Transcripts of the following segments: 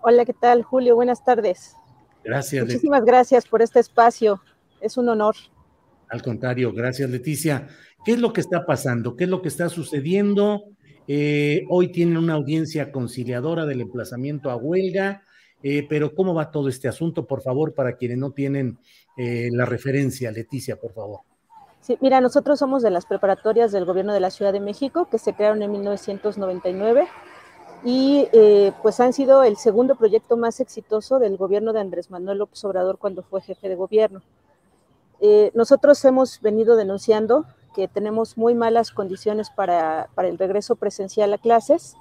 Hola, ¿qué tal, Julio? Buenas tardes. Gracias. Muchísimas gracias por este espacio. Es un honor. Al contrario, gracias, Leticia. ¿Qué es lo que está pasando? ¿Qué es lo que está sucediendo? Eh, hoy tienen una audiencia conciliadora del emplazamiento a huelga, eh, pero ¿cómo va todo este asunto? Por favor, para quienes no tienen eh, la referencia, Leticia, por favor. Sí, mira, nosotros somos de las preparatorias del gobierno de la Ciudad de México, que se crearon en 1999 y eh, pues han sido el segundo proyecto más exitoso del gobierno de Andrés Manuel López Obrador cuando fue jefe de gobierno. Eh, nosotros hemos venido denunciando que tenemos muy malas condiciones para, para, el regreso presencial a clases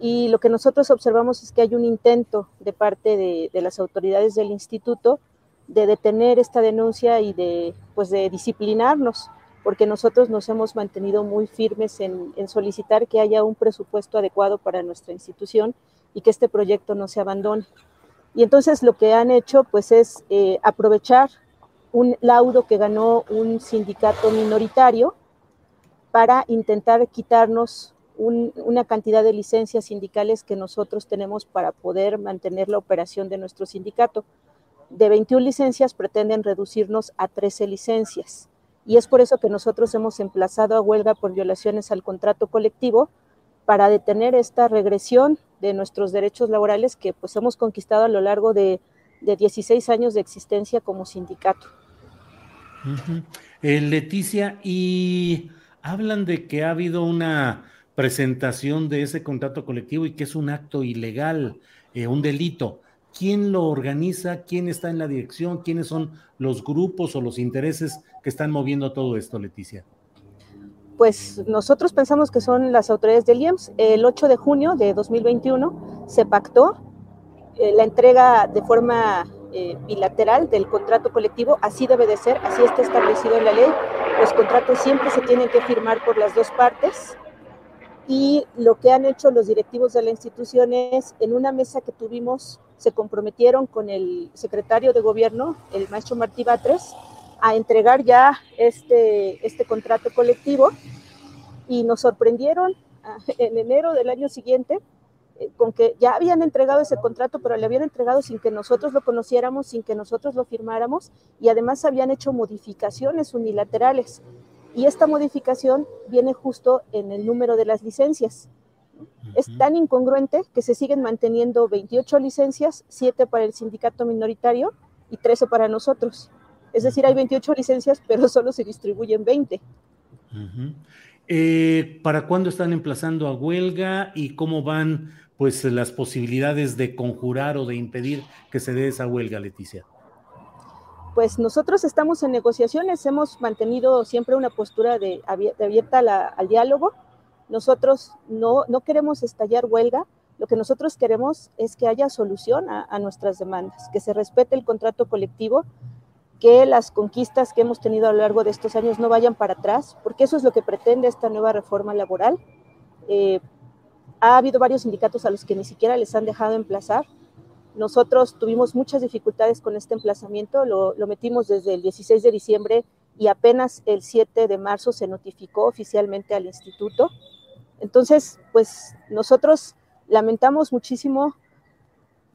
y lo que nosotros observamos es que hay un intento de parte de, de las autoridades del instituto de detener esta denuncia y de, pues de disciplinarnos porque nosotros nos hemos mantenido muy firmes en, solicitar que haya un presupuesto adecuado para nuestra institución y que este proyecto no se abandone. Y entonces lo que han hecho pues es eh, aprovechar un laudo que ganó un sindicato minoritario para intentar quitarnos una cantidad de licencias sindicales que nosotros tenemos para poder mantener la operación de nuestro sindicato. De 21 licencias pretenden reducirnos a 13 licencias y es por eso que nosotros hemos emplazado a huelga por violaciones al contrato colectivo para detener esta regresión de nuestros derechos laborales que pues hemos conquistado a lo largo de, de 16 años de existencia como sindicato. Eh, Leticia, y hablan de que ha habido una presentación de ese contrato colectivo y que es un acto ilegal, eh, un delito. ¿Quién lo organiza? ¿Quién está en la dirección? ¿Quiénes son los grupos o los intereses que están moviendo todo esto, Leticia? Pues nosotros pensamos que son las autoridades del IEMS. El 8 de junio de 2021 se pactó eh, la entrega de forma eh, bilateral del contrato colectivo. Así debe de ser, así está establecido en la ley. Los contratos siempre se tienen que firmar por las dos partes y lo que han hecho los directivos de la institución es, en una mesa que tuvimos, se comprometieron con el secretario de gobierno, el maestro Martí Batres, a entregar ya este, este contrato colectivo. Y nos sorprendieron ah, en enero del año siguiente eh, con que ya habían entregado ese contrato, pero le habían entregado sin que nosotros lo conociéramos, sin que nosotros lo firmáramos. Y además habían hecho modificaciones unilaterales. Y esta modificación viene justo en el número de las licencias. Es tan incongruente que se siguen manteniendo 28 licencias, 7 para el sindicato minoritario y 13 para nosotros. Es decir, hay 28 licencias, pero solo se distribuyen 20. Eh, ¿Para cuándo están emplazando a huelga y cómo van pues las posibilidades de conjurar o de impedir que se dé esa huelga, Leticia? pues nosotros estamos en negociaciones, hemos mantenido siempre una postura de, abierta al diálogo. Nosotros no, queremos estallar huelga, lo que nosotros queremos es que haya solución a, a, nuestras demandas, que se respete el contrato colectivo, que las conquistas que hemos tenido a lo largo de estos años no vayan para atrás, porque eso es lo que pretende esta nueva reforma laboral. Eh, ha habido varios sindicatos a los que ni siquiera les han dejado emplazar, nosotros tuvimos muchas dificultades con este emplazamiento, lo, metimos desde el 16 de diciembre y apenas el 7 de marzo se notificó oficialmente al instituto. Entonces, pues nosotros lamentamos muchísimo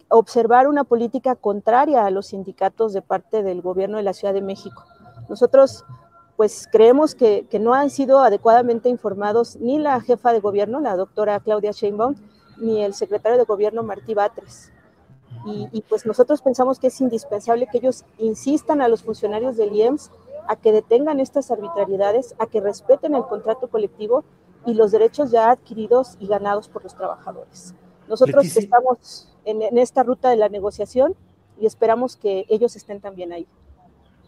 observar una política contraria a los sindicatos de parte del gobierno de la Ciudad de México. Nosotros pues creemos que, no han sido adecuadamente informados ni la jefa de gobierno, la doctora Claudia Sheinbaum, ni el secretario de gobierno Martí Batres. Y, pues nosotros pensamos que es indispensable que ellos insistan a los funcionarios del IEMS a que detengan estas arbitrariedades, a que respeten el contrato colectivo y los derechos ya adquiridos y ganados por los trabajadores. Nosotros estamos en, esta ruta de la negociación y esperamos que ellos estén también ahí.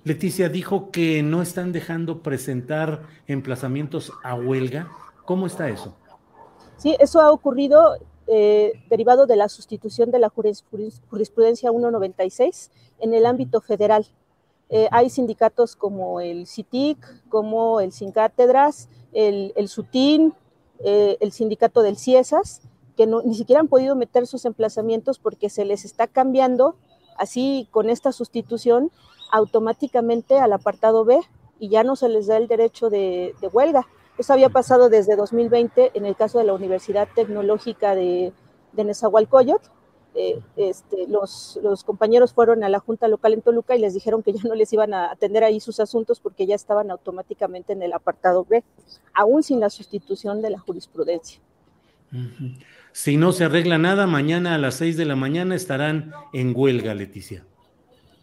Leticia dijo que no están dejando presentar emplazamientos a huelga. ¿Cómo está eso? Sí, eso ha ocurrido eh, derivado de la sustitución de la jurisprudencia 196 en el ámbito federal. Eh, hay sindicatos como el CITIC, como el SINCÁTEDRAS, el, el SUTIN, eh, el sindicato del CIESAS, que ni siquiera han podido meter sus emplazamientos porque se les está cambiando, así con esta sustitución, automáticamente al apartado B y ya no se les da el derecho de, huelga. Eso había pasado desde 2020 en el caso de la Universidad Tecnológica de, de Nezahualcóyotl, eh, este, los, los, compañeros fueron a la Junta Local en Toluca y les dijeron que ya no les iban a atender ahí sus asuntos porque ya estaban automáticamente en el apartado B, aún sin la sustitución de la jurisprudencia. Si no se arregla nada, mañana a las 6 de la mañana estarán en huelga, Leticia.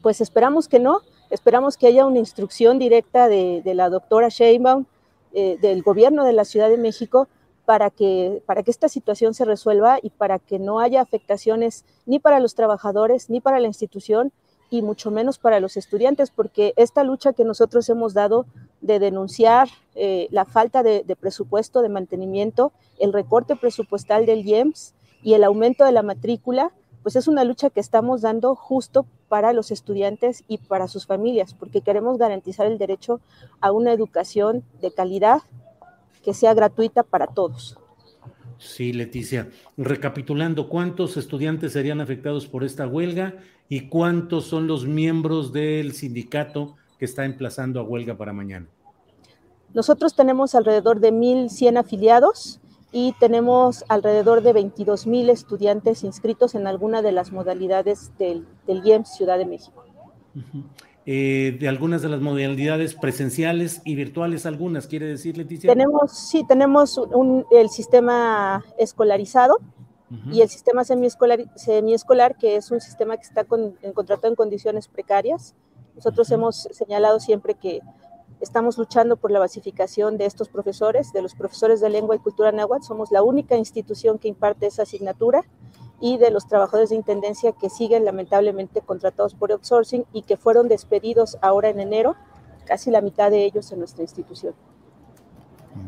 Pues esperamos que no, esperamos que haya una instrucción directa de, la doctora Sheinbaum, eh, del gobierno de la Ciudad de México, para que, para que esta situación se resuelva y para que no haya afectaciones ni para los trabajadores, ni para la institución, y mucho menos para los estudiantes, porque esta lucha que nosotros hemos dado de denunciar eh, la falta de, presupuesto de mantenimiento, el recorte presupuestal del IEMS y el aumento de la matrícula, pues es una lucha que estamos dando justo para los estudiantes y para sus familias, porque queremos garantizar el derecho a una educación de calidad, que sea gratuita para todos. Sí, Leticia. Recapitulando, ¿cuántos estudiantes serían afectados por esta huelga y cuántos son los miembros del sindicato que está emplazando a huelga para mañana? Nosotros tenemos alrededor de 1.100 afiliados y tenemos alrededor de 22.000 estudiantes inscritos en alguna de las modalidades del, del IEMS Ciudad de México. Eh, de algunas de las modalidades presenciales y virtuales, algunas, quiere decir, Leticia. Tenemos, sí, tenemos el sistema escolarizado y el sistema semiescolar, semiescolar, que es un sistema que está con, en contrato en condiciones precarias. Nosotros hemos señalado siempre que estamos luchando por la basificación de estos profesores, de los profesores de lengua y cultura náhuatl. Somos la única institución que imparte esa asignatura y de los trabajadores de intendencia que siguen lamentablemente contratados por outsourcing y que fueron despedidos ahora en enero, casi la mitad de ellos en nuestra institución.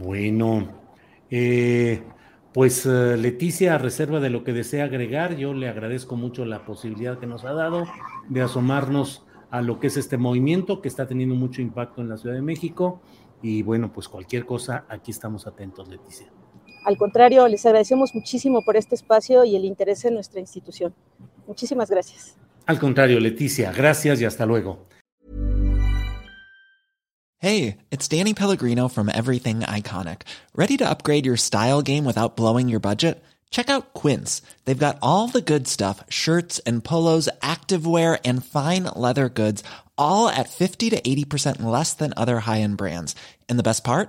Bueno, eh, pues eh, Leticia, a reserva de lo que desea agregar, yo le agradezco mucho la posibilidad que nos ha dado de asomarnos a lo que es este movimiento que está teniendo mucho impacto en la Ciudad de México. Y bueno, pues cualquier cosa, aquí estamos atentos, Leticia. Al contrario, les agradecemos muchísimo por este espacio y el interés en nuestra institución. Muchísimas gracias. Al contrario, Leticia, gracias y hasta luego. Hey, it's Danny Pellegrino from Everything Iconic. ¿Ready to upgrade your style game without blowing your budget? Check out Quince. They've got all the good stuff shirts and polos, activewear, and fine leather goods, all at 50 to 80% less than other high end brands. And the best part?